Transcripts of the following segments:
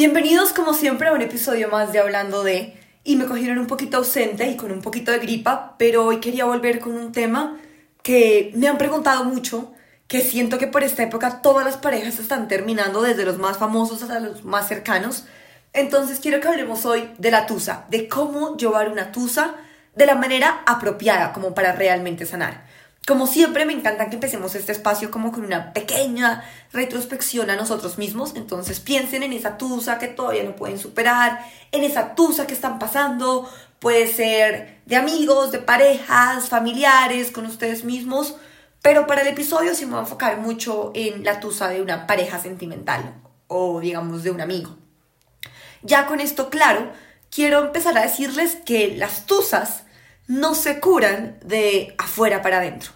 Bienvenidos como siempre a un episodio más de Hablando de... Y me cogieron un poquito ausente y con un poquito de gripa, pero hoy quería volver con un tema que me han preguntado mucho, que siento que por esta época todas las parejas están terminando, desde los más famosos hasta los más cercanos. Entonces quiero que hablemos hoy de la tusa, de cómo llevar una tusa de la manera apropiada como para realmente sanar. Como siempre, me encanta que empecemos este espacio como con una pequeña retrospección a nosotros mismos. Entonces piensen en esa tusa que todavía no pueden superar, en esa tusa que están pasando. Puede ser de amigos, de parejas, familiares, con ustedes mismos. Pero para el episodio sí me voy a enfocar mucho en la tusa de una pareja sentimental o digamos de un amigo. Ya con esto claro, quiero empezar a decirles que las tusas no se curan de afuera para adentro.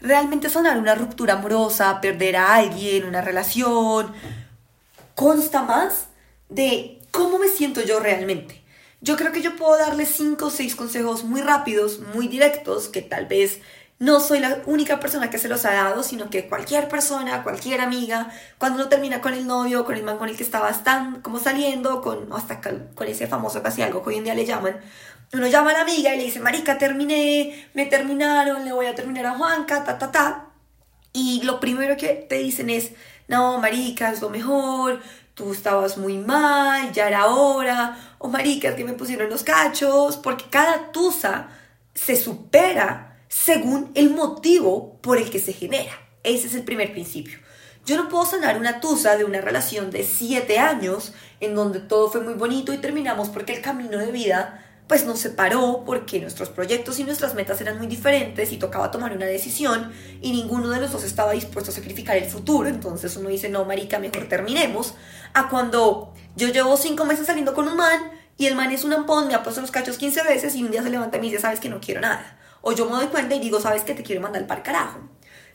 Realmente sanar una ruptura amorosa, perder a alguien, una relación, consta más de cómo me siento yo realmente. Yo creo que yo puedo darles cinco o seis consejos muy rápidos, muy directos, que tal vez no soy la única persona que se los ha dado, sino que cualquier persona, cualquier amiga, cuando uno termina con el novio, con el man con el que estaba tan como saliendo, con hasta con ese famoso casi algo que hoy en día le llaman, uno llama a la amiga y le dice, marica, terminé, me terminaron, le voy a terminar a Juanca, ta, ta, ta. Y lo primero que te dicen es, no, marica, es lo mejor, tú estabas muy mal, ya era hora, o marica, es que me pusieron los cachos, porque cada tusa se supera según el motivo por el que se genera. Ese es el primer principio. Yo no puedo sanar una tusa de una relación de siete años en donde todo fue muy bonito y terminamos porque el camino de vida pues nos separó porque nuestros proyectos y nuestras metas eran muy diferentes y tocaba tomar una decisión y ninguno de los dos estaba dispuesto a sacrificar el futuro. Entonces uno dice, no, marica, mejor terminemos. A cuando yo llevo cinco meses saliendo con un man y el man es un ampón, me ha puesto los cachos 15 veces y un día se levanta y me dice, sabes que no quiero nada. O yo me doy cuenta y digo, sabes que te quiero mandar para carajo.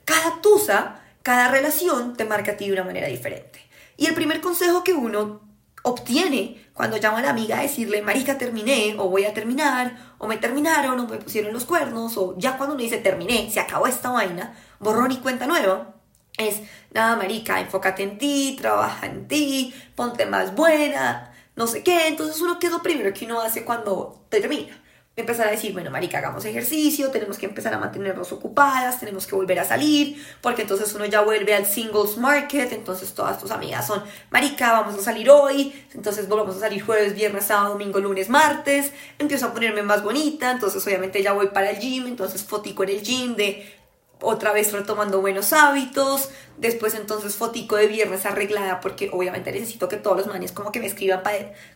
Cada tusa, cada relación te marca a ti de una manera diferente. Y el primer consejo que uno obtiene cuando llama a la amiga a decirle, marica, terminé, o voy a terminar, o me terminaron, o me pusieron los cuernos, o ya cuando uno dice terminé, se acabó esta vaina, borrón y cuenta nueva, es, nada, marica, enfócate en ti, trabaja en ti, ponte más buena, no sé qué, entonces uno, ¿qué es lo primero que uno hace cuando termina? Empezar a decir, bueno, marica, hagamos ejercicio, tenemos que empezar a mantenernos ocupadas, tenemos que volver a salir, porque entonces uno ya vuelve al singles market, entonces todas tus amigas son, marica, vamos a salir hoy, entonces volvemos a salir jueves, viernes, sábado, domingo, lunes, martes, empiezo a ponerme más bonita, entonces obviamente ya voy para el gym, entonces fotico en el gym de otra vez retomando buenos hábitos, después entonces fotico de viernes arreglada porque obviamente necesito que todos los manes como que me escriban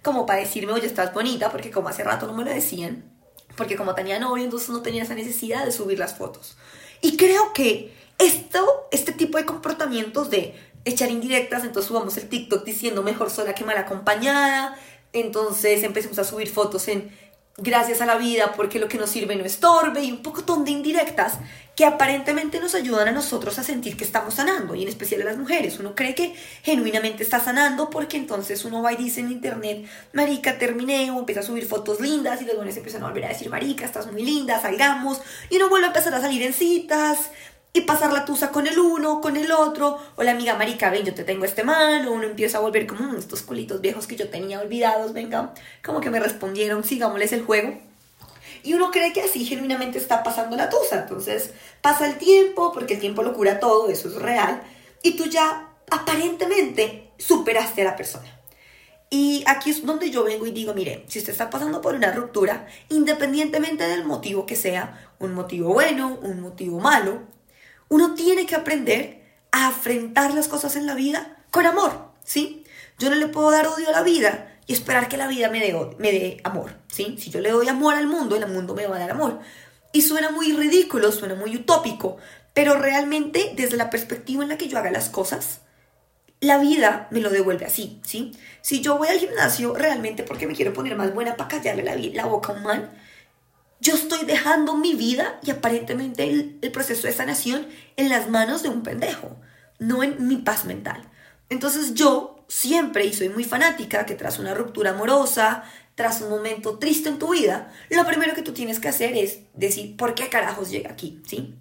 como para decirme, oye, estás bonita, porque como hace rato no me lo decían porque como tenía novio, entonces no tenía esa necesidad de subir las fotos. Y creo que esto, este tipo de comportamientos de echar indirectas, entonces subamos el TikTok diciendo mejor sola que mal acompañada, entonces empecemos a subir fotos en gracias a la vida porque lo que nos sirve no estorbe y un poco de indirectas que aparentemente nos ayudan a nosotros a sentir que estamos sanando y en especial a las mujeres. Uno cree que genuinamente está sanando porque entonces uno va y dice en internet, marica, terminé o empieza a subir fotos lindas y los hombres empiezan a volver a decir, marica, estás muy linda, salgamos y uno vuelve a empezar a salir en citas y pasar la tusa con el uno, con el otro, o la amiga marica, ven, yo te tengo este man, o uno empieza a volver como mm, estos culitos viejos que yo tenía olvidados, venga, como que me respondieron, sigámosles el juego. Y uno cree que así genuinamente está pasando la tusa, entonces pasa el tiempo, porque el tiempo lo cura todo, eso es real, y tú ya aparentemente superaste a la persona. Y aquí es donde yo vengo y digo, mire, si usted está pasando por una ruptura, independientemente del motivo que sea, un motivo bueno, un motivo malo, uno tiene que aprender a afrontar las cosas en la vida con amor, ¿sí? Yo no le puedo dar odio a la vida y esperar que la vida me dé, me dé amor, ¿sí? Si yo le doy amor al mundo, el mundo me va a dar amor. Y suena muy ridículo, suena muy utópico, pero realmente desde la perspectiva en la que yo haga las cosas, la vida me lo devuelve así, ¿sí? Si yo voy al gimnasio realmente porque me quiero poner más buena para callarle la, la boca a un man, yo estoy dejando mi vida y aparentemente el, proceso de sanación en las manos de un pendejo, no en mi paz mental. Entonces yo siempre, y soy muy fanática, que tras una ruptura amorosa, tras un momento triste en tu vida, lo primero que tú tienes que hacer es decir, ¿por qué carajos llega aquí? ¿Sí?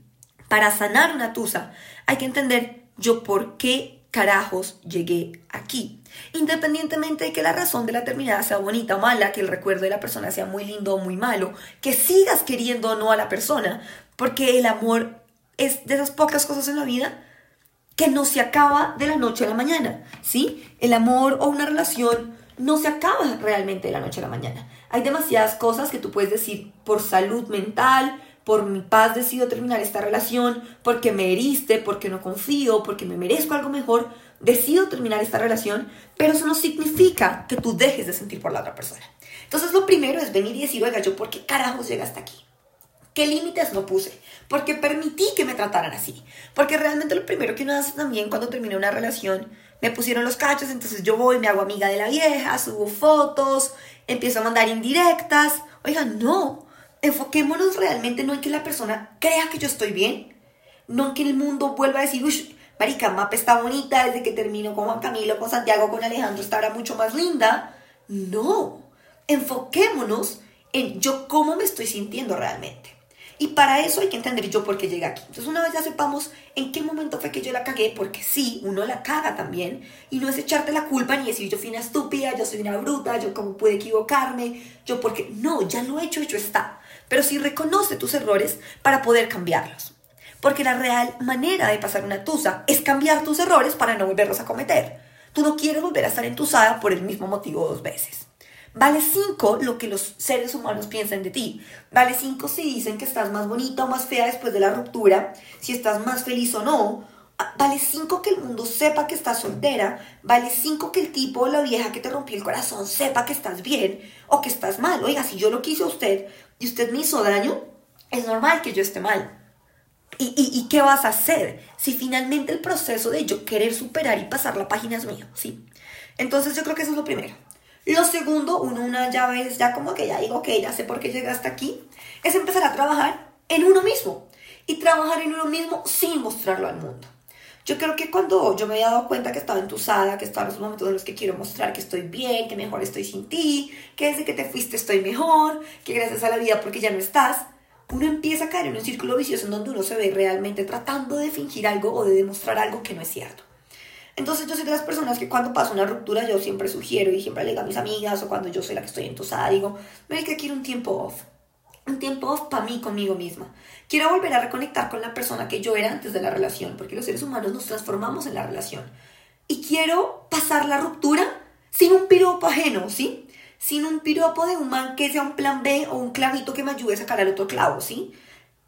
Para sanar una tusa hay que entender yo por qué carajos llegué aquí? Independientemente de que la razón de la terminada sea bonita o mala, que el recuerdo de la persona sea muy lindo o muy malo, que sigas queriendo o no a la persona, porque el amor es de esas pocas cosas en la vida que no se acaba de la noche a la mañana, ¿sí? El amor o una relación no se acaba realmente de la noche a la mañana. Hay demasiadas cosas que tú puedes decir por salud mental, por mi paz decido terminar esta relación, porque me heriste, porque no confío, porque me merezco algo mejor, decido terminar esta relación, pero eso no significa que tú dejes de sentir por la otra persona. Entonces lo primero es venir y decir, oiga, yo por qué carajos llega hasta aquí. ¿Qué límites no puse? Porque permití que me trataran así. Porque realmente lo primero que uno hace también cuando termina una relación, me pusieron los cachos, entonces yo voy, me hago amiga de la vieja, subo fotos, empiezo a mandar indirectas. Oiga, no. Enfoquémonos realmente no en que la persona crea que yo estoy bien, no en que el mundo vuelva a decir, uy, marica, Mapa está bonita desde que termino con Juan Camilo, con Santiago, con Alejandro, está ahora mucho más linda. No. Enfoquémonos en yo cómo me estoy sintiendo realmente. Y para eso hay que entender yo por qué llegué aquí. Entonces, una vez ya sepamos en qué momento fue que yo la cagué, porque sí, uno la caga también, y no es echarte la culpa ni decir yo fui una estúpida, yo soy una bruta, yo cómo pude equivocarme, yo porque no, ya lo he hecho, hecho está. Pero sí reconoce tus errores para poder cambiarlos. Porque la real manera de pasar una tusa es cambiar tus errores para no volverlos a cometer. Tú no quieres volver a estar entusada por el mismo motivo dos veces. Vale 5 lo que los seres humanos piensan de ti. Vale 5 si dicen que estás más bonita o más fea después de la ruptura, si estás más feliz o no. Ah, vale 5 que el mundo sepa que estás soltera. Vale 5 que el tipo o la vieja que te rompió el corazón sepa que estás bien o que estás mal. Oiga, si yo lo quise a usted y usted me hizo daño, es normal que yo esté mal. ¿Y, y, qué vas a hacer si finalmente el proceso de yo querer superar y pasar la página es mío? ¿sí? Entonces yo creo que eso es lo primero. Lo segundo, uno una llave es ya como que ya digo, ok, ya sé por qué llegué hasta aquí, es empezar a trabajar en uno mismo y trabajar en uno mismo sin mostrarlo al mundo. Yo creo que cuando yo me había dado cuenta que estaba entusada, que estaba en los momentos en los que quiero mostrar que estoy bien, que mejor estoy sin ti, que desde que te fuiste estoy mejor, que gracias a la vida porque ya no estás, uno empieza a caer en un círculo vicioso en donde uno se ve realmente tratando de fingir algo o de demostrar algo que no es cierto. Entonces yo soy de las personas que cuando pasa una ruptura yo siempre sugiero y siempre le digo a mis amigas o cuando yo soy la que estoy entusada digo, me que quiero un tiempo off. Un tiempo para mí, conmigo misma. Quiero volver a reconectar con la persona que yo era antes de la relación, porque los seres humanos nos transformamos en la relación. Y quiero pasar la ruptura sin un piropo ajeno, ¿sí? Sin un piropo de un man que sea un plan B o un clavito que me ayude a sacar el otro clavo, ¿sí?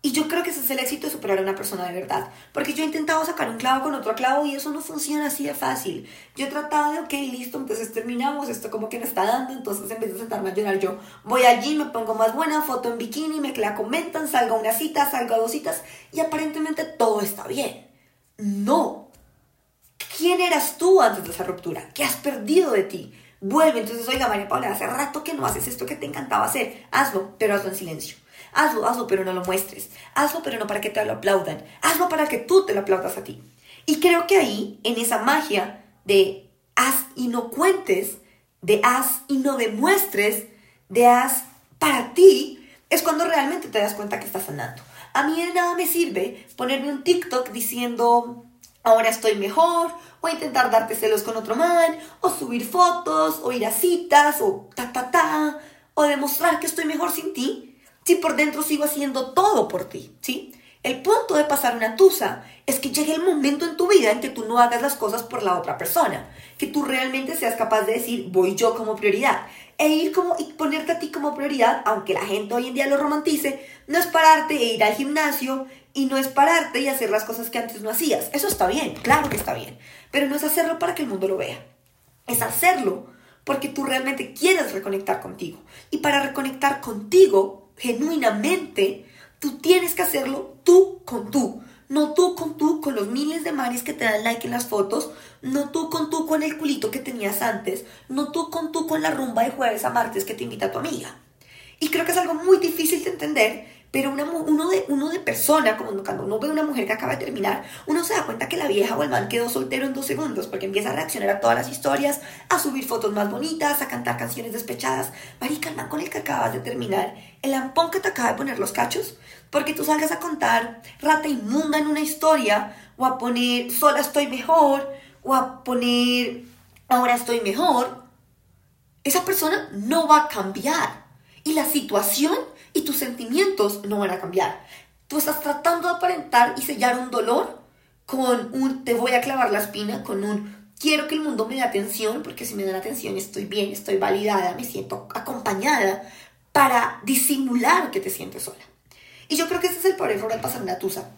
Y yo creo que ese es el éxito de superar a una persona de verdad. Porque yo he intentado sacar un clavo con otro clavo y eso no funciona así de fácil. Yo he tratado de, ok, listo, entonces terminamos, esto como que me está dando, entonces en vez de sentarme a llorar, yo voy allí, me pongo más buena, foto en bikini, me la comentan, salgo a una cita, salgo a dos citas y aparentemente todo está bien. No. ¿Quién eras tú antes de esa ruptura? ¿Qué has perdido de ti? Vuelve, entonces, oiga, María Paula, hace rato que no haces esto que te encantaba hacer. Hazlo, pero hazlo en silencio. Hazlo, hazlo, pero no lo muestres. Hazlo, pero no para que te lo aplaudan. Hazlo para que tú te lo aplaudas a ti. Y creo que ahí, en esa magia de haz y no cuentes, de haz y no demuestres, de haz para ti, es cuando realmente te das cuenta que estás sanando. A mí de nada me sirve ponerme un TikTok diciendo, ahora estoy mejor, o intentar darte celos con otro man, o subir fotos, o ir a citas, o ta ta ta, o demostrar que estoy mejor sin ti, si por dentro sigo haciendo todo por ti, ¿sí? El punto de pasar una tusa es que llegue el momento en tu vida en que tú no hagas las cosas por la otra persona, que tú realmente seas capaz de decir, voy yo como prioridad, e ir como y ponerte a ti como prioridad, aunque la gente hoy en día lo romantice, no es pararte e ir al gimnasio y no es pararte y hacer las cosas que antes no hacías. Eso está bien, claro que está bien, pero no es hacerlo para que el mundo lo vea. Es hacerlo porque tú realmente quieres reconectar contigo. Y para reconectar contigo genuinamente, tú tienes que hacerlo tú con tú. No tú con tú con los miles de mares que te dan like en las fotos, no tú con tú con el culito que tenías antes, no tú con tú con la rumba de jueves a martes que te invita tu amiga. Y creo que es algo muy difícil de entender pero uno, de, uno de persona, como cuando uno ve a una mujer que acaba de terminar, uno se da cuenta que la vieja o el man quedó soltero en dos segundos porque empieza a reaccionar a todas las historias, a subir fotos más bonitas, a cantar canciones despechadas. Marica, el man con el que acabas de terminar, el ampón que te acaba de poner los cachos, porque tú salgas a contar rata inmunda en una historia o a poner sola estoy mejor o a poner ahora estoy mejor, esa persona no va a cambiar. Y la situación tus sentimientos no van a cambiar. Tú estás tratando de aparentar y sellar un dolor con un te voy a clavar la espina, con un quiero que el mundo me dé atención, porque si me dan atención estoy bien, estoy validada, me siento acompañada, para disimular que te sientes sola. Y yo creo que ese es el peor error al pasar una tusa.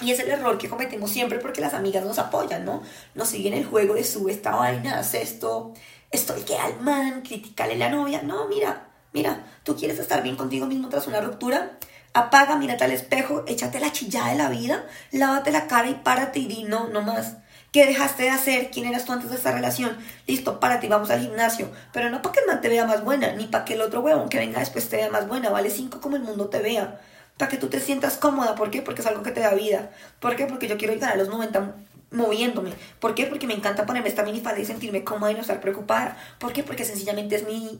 Y es el error que cometemos siempre porque las amigas nos apoyan, ¿no? Nos siguen el juego de sube esta vaina, haz esto, estoy que al man, criticale la novia. No, mira, mira, tú quieres estar bien contigo mismo tras una ruptura, apaga, mírate al espejo, échate la chillada de la vida, lávate la cara y párate y di no, no más. ¿Qué dejaste de hacer? ¿Quién eras tú antes de esta relación? Listo, párate y vamos al gimnasio. Pero no para que el man te vea más buena, ni para que el otro huevón que venga después te vea más buena. Vale cinco como el mundo te vea. Para que tú te sientas cómoda. ¿Por qué? Porque es algo que te da vida. ¿Por qué? Porque yo quiero llegar a los 90 moviéndome. ¿Por qué? Porque me encanta ponerme esta minifalda y sentirme cómoda y no estar preocupada. ¿Por qué? Porque sencillamente es mi,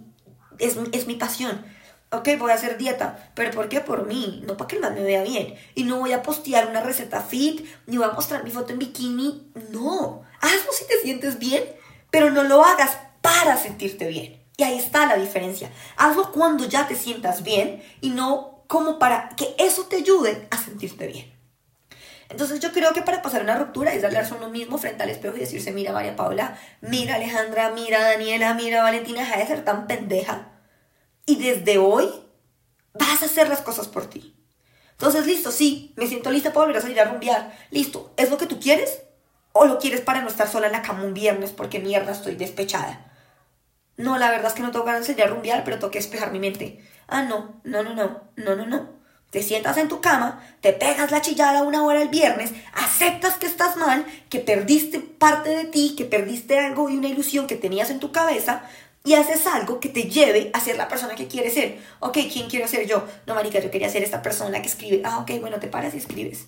es, es mi pasión ok, voy a hacer dieta, pero ¿por qué? Por mí, no para que el man me vea bien. Y no voy a postear una receta fit, ni voy a mostrar mi foto en bikini, no. Hazlo si te sientes bien, pero no lo hagas para sentirte bien. Y ahí está la diferencia. Hazlo cuando ya te sientas bien y no como para que eso te ayude a sentirte bien. Entonces yo creo que para pasar una ruptura es hablarse uno mismo frente al espejo y decirse, mira María Paula, mira Alejandra, mira Daniela, mira Valentina, deja de ser tan pendeja y desde hoy vas a hacer las cosas por ti. Entonces, listo, sí, me siento lista para volver a salir a rumbear. Listo, ¿es lo que tú quieres? ¿O lo quieres para no estar sola en la cama un viernes porque mierda estoy despechada? No, la verdad es que no tengo ganas de salir a rumbear, pero tengo que despejar mi mente. Ah, no, no, no, no, no, no, no. Te sientas en tu cama, te pegas la chillada una hora el viernes, aceptas que estás mal, que perdiste parte de ti, que perdiste algo y una ilusión que tenías en tu cabeza, y haces algo que te lleve a ser la persona que quieres ser. Ok, ¿quién quiero ser yo? No, marica, yo quería ser esta persona que escribe. Ah, ok, bueno, te paras y escribes.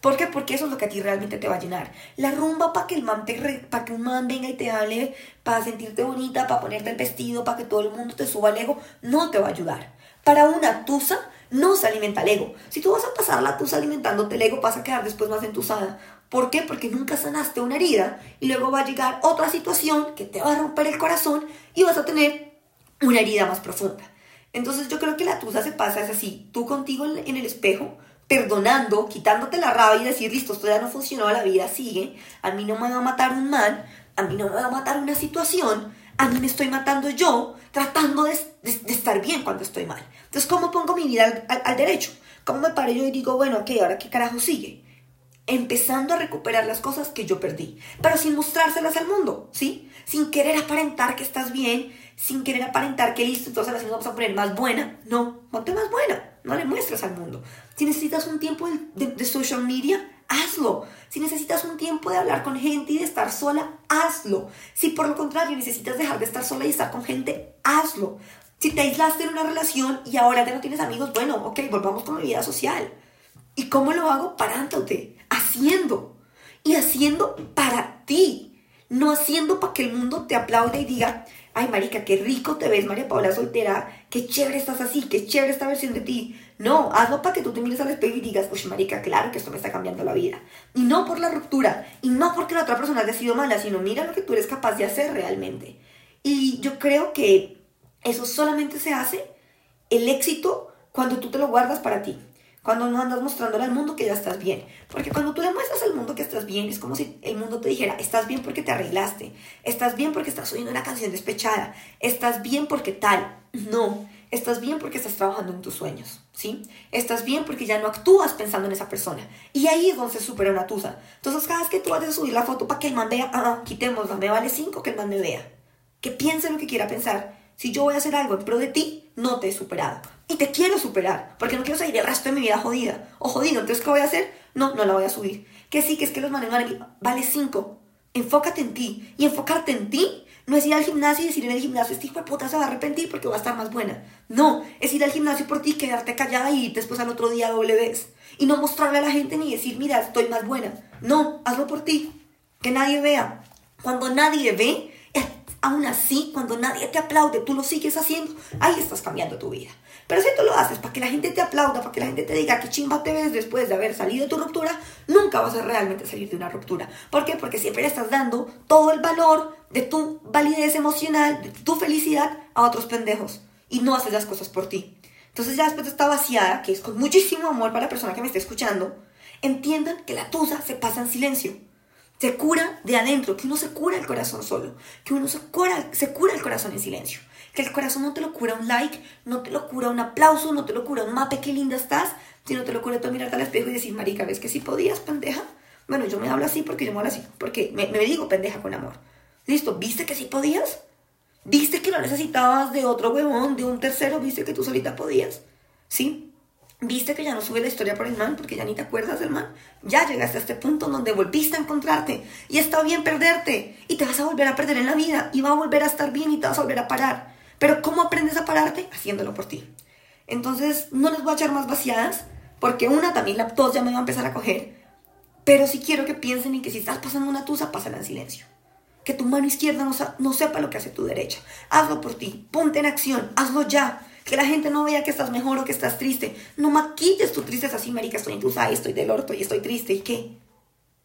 ¿Por qué? Porque eso es lo que a ti realmente te va a llenar. La rumba para que el man te para que un man venga y te hable, para sentirte bonita, para ponerte el vestido, para que todo el mundo te suba el ego, no te va a ayudar. Para una tusa no se alimenta el ego. Si tú vas a pasar la tusa alimentándote el ego, vas a quedar después más entusada. ¿Por qué? Porque nunca sanaste una herida y luego va a llegar otra situación que te va a romper el corazón y vas a tener una herida más profunda. Entonces yo creo que la tusa se pasa es así, tú contigo en el espejo, perdonando, quitándote la rabia y decir, listo, esto ya no funcionó, la vida sigue, a mí no me va a matar un mal, a mí no me va a matar una situación, a mí me estoy matando yo, tratando de, estar bien cuando estoy mal. Entonces, ¿cómo pongo mi vida al, al derecho? ¿Cómo me paro yo y digo, bueno, ok, ahora qué carajo sigue? empezando a recuperar las cosas que yo perdí, pero sin mostrárselas al mundo, ¿sí? Sin querer aparentar que estás bien, sin querer aparentar que listo, entonces las vamos a poner más buena. No, ponte más buena, no le muestres al mundo. Si necesitas un tiempo de, de, social media, hazlo. Si necesitas un tiempo de hablar con gente y de estar sola, hazlo. Si por lo contrario necesitas dejar de estar sola y estar con gente, hazlo. Si te aislaste en una relación y ahora ya no tienes amigos, bueno, ok, volvamos con la vida social. ¿Y cómo lo hago? Parándote, haciendo. Y haciendo para ti. No haciendo para que el mundo te aplaude y diga, ay marica, qué rico te ves María Paula soltera, qué chévere estás así, qué chévere esta versión de ti. No, hazlo para que tú te mires al espejo y digas, uy marica, claro que esto me está cambiando la vida. Y no por la ruptura, y no porque la otra persona haya sido mala, sino mira lo que tú eres capaz de hacer realmente. Y yo creo que eso solamente se hace el éxito cuando tú te lo guardas para ti. Cuando no andas mostrándole al mundo que ya estás bien. Porque cuando tú le muestras al mundo que estás bien, es como si el mundo te dijera, estás bien porque te arreglaste, estás bien porque estás oyendo una canción despechada, estás bien porque tal. No, estás bien porque estás trabajando en tus sueños, ¿sí? Estás bien porque ya no actúas pensando en esa persona. Y ahí es donde se supera una tusa. Entonces cada vez que tú vas a subir la foto para que el man vea, ah, quitémosla, me vale cinco que el man me vea. Que piense lo que quiera pensar. Si yo voy a hacer algo en pro de ti, no te he superado y te quiero superar, porque no quiero seguir el resto de mi vida jodida o jodido. Entonces, ¿qué voy a hacer? No, no la voy a subir. Que sí, que es que los manes vale, vale cinco. Enfócate en ti. Y enfocarte en ti no es ir al gimnasio y decir en el gimnasio, este hijo de puta se va a arrepentir porque va a estar más buena. No, es ir al gimnasio por ti, quedarte callada y después al otro día doble vez. Y no mostrarle a la gente ni decir, mira, estoy más buena. No, hazlo por ti. Que nadie vea. Cuando nadie ve, aún así, cuando nadie te aplaude, tú lo sigues haciendo, ahí estás cambiando tu vida. Pero si tú lo haces para que la gente te aplauda, para que la gente te diga que chimba te ves después de haber salido de tu ruptura, nunca vas a realmente salir de una ruptura. ¿Por qué? Porque siempre le estás dando todo el valor de tu validez emocional, de tu felicidad a otros pendejos y no haces las cosas por ti. Entonces ya después de esta vaciada, que es con muchísimo amor para la persona que me esté escuchando, entiendan que la tusa se pasa en silencio. Se cura de adentro, que uno se cura el corazón solo, que uno se cura, se cura el corazón en silencio. Que el corazón no te lo cura un like, no te lo cura un aplauso, no te lo cura un mape, qué linda estás, sino te lo cura tú mirarte al espejo y decir, marica, ¿ves que si podías, pendeja? Bueno, yo me hablo así porque yo me hablo así, porque me, me digo pendeja con amor. Listo, ¿viste que sí podías? ¿Viste que no necesitabas de otro huevón, de un tercero? ¿Viste que tú solita podías? ¿Sí? ¿Viste que ya no sube la historia por el man porque ya ni te acuerdas del man? Ya llegaste a este punto donde volviste a encontrarte y está bien perderte y te vas a volver a perder en la vida y va a volver a estar bien y te vas a volver a parar. Pero ¿cómo aprendes a pararte? Haciéndolo por ti. Entonces no les voy a echar más vaciadas porque una también la tos ya me va a empezar a coger. Pero sí quiero que piensen en que si estás pasando una tusa, pásala en silencio. Que tu mano izquierda no, no sepa lo que hace tu derecha. Hazlo por ti. Ponte en acción. Hazlo ya que la gente no vea que estás mejor o que estás triste. No maquilles tu tristeza así, marica, estoy estoy del orto y estoy triste. ¿Y qué?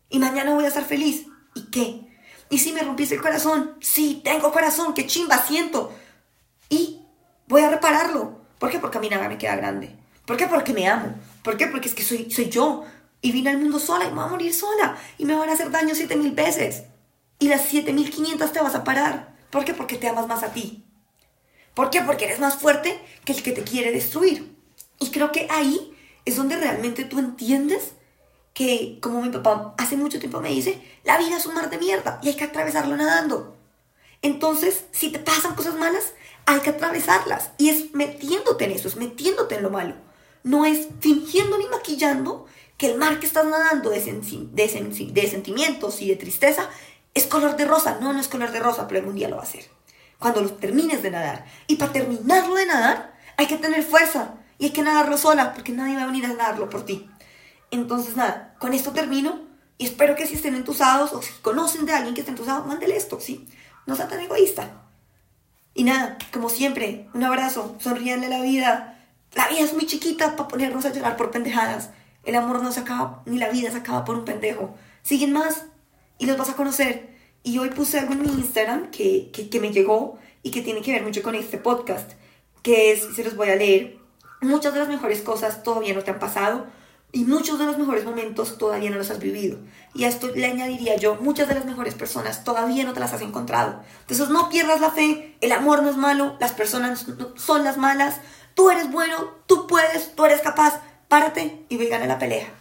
Y mañana voy a estar feliz. ¿Y qué? ¿Y si me rompiste el corazón? Sí, tengo corazón, qué chimba siento. Y voy a repararlo. ¿Por qué? Porque a mí nada me queda grande. ¿Por qué? Porque me amo. ¿Por qué? Porque es que soy, soy yo. Y vine al mundo sola y me voy a morir sola. Y me van a hacer daño siete mil veces. Y las siete mil quinientas te vas a parar. ¿Por qué? Porque te amas más a ti. ¿Por qué? Porque eres más fuerte que el que te quiere destruir. Y creo que ahí es donde realmente tú entiendes que, como mi papá hace mucho tiempo me dice, la vida es un mar de mierda y hay que atravesarlo nadando. Entonces, si te pasan cosas malas, hay que atravesarlas. Y es metiéndote en eso, es metiéndote en lo malo. No es fingiendo ni maquillando que el mar que estás nadando de, de sentimientos y de tristeza es color de rosa. No, no es color de rosa, pero algún día lo va a ser cuando lo termines de nadar. Y para terminarlo de nadar, hay que tener fuerza y hay que nadarlo sola, porque nadie va a venir a nadarlo por ti. Entonces, nada, con esto termino y espero que si estén entusados o si conocen de alguien que esté entusado, mándele esto, ¿sí? No sea tan egoísta. Y nada, como siempre, un abrazo, sonríanle la vida. La vida es muy chiquita para ponernos a llorar por pendejadas. El amor no se acaba, ni la vida se acaba por un pendejo. Siguen más y los vas a conocer. Y hoy puse algo en mi Instagram que, que, me llegó y que tiene que ver mucho con este podcast, que es, se los voy a leer, muchas de las mejores cosas todavía no te han pasado y muchos de los mejores momentos todavía no los has vivido. Y a esto le añadiría yo, muchas de las mejores personas todavía no te las has encontrado. Entonces no pierdas la fe, el amor no es malo, las personas son las malas, tú eres bueno, tú puedes, tú eres capaz, párate y ve a la pelea.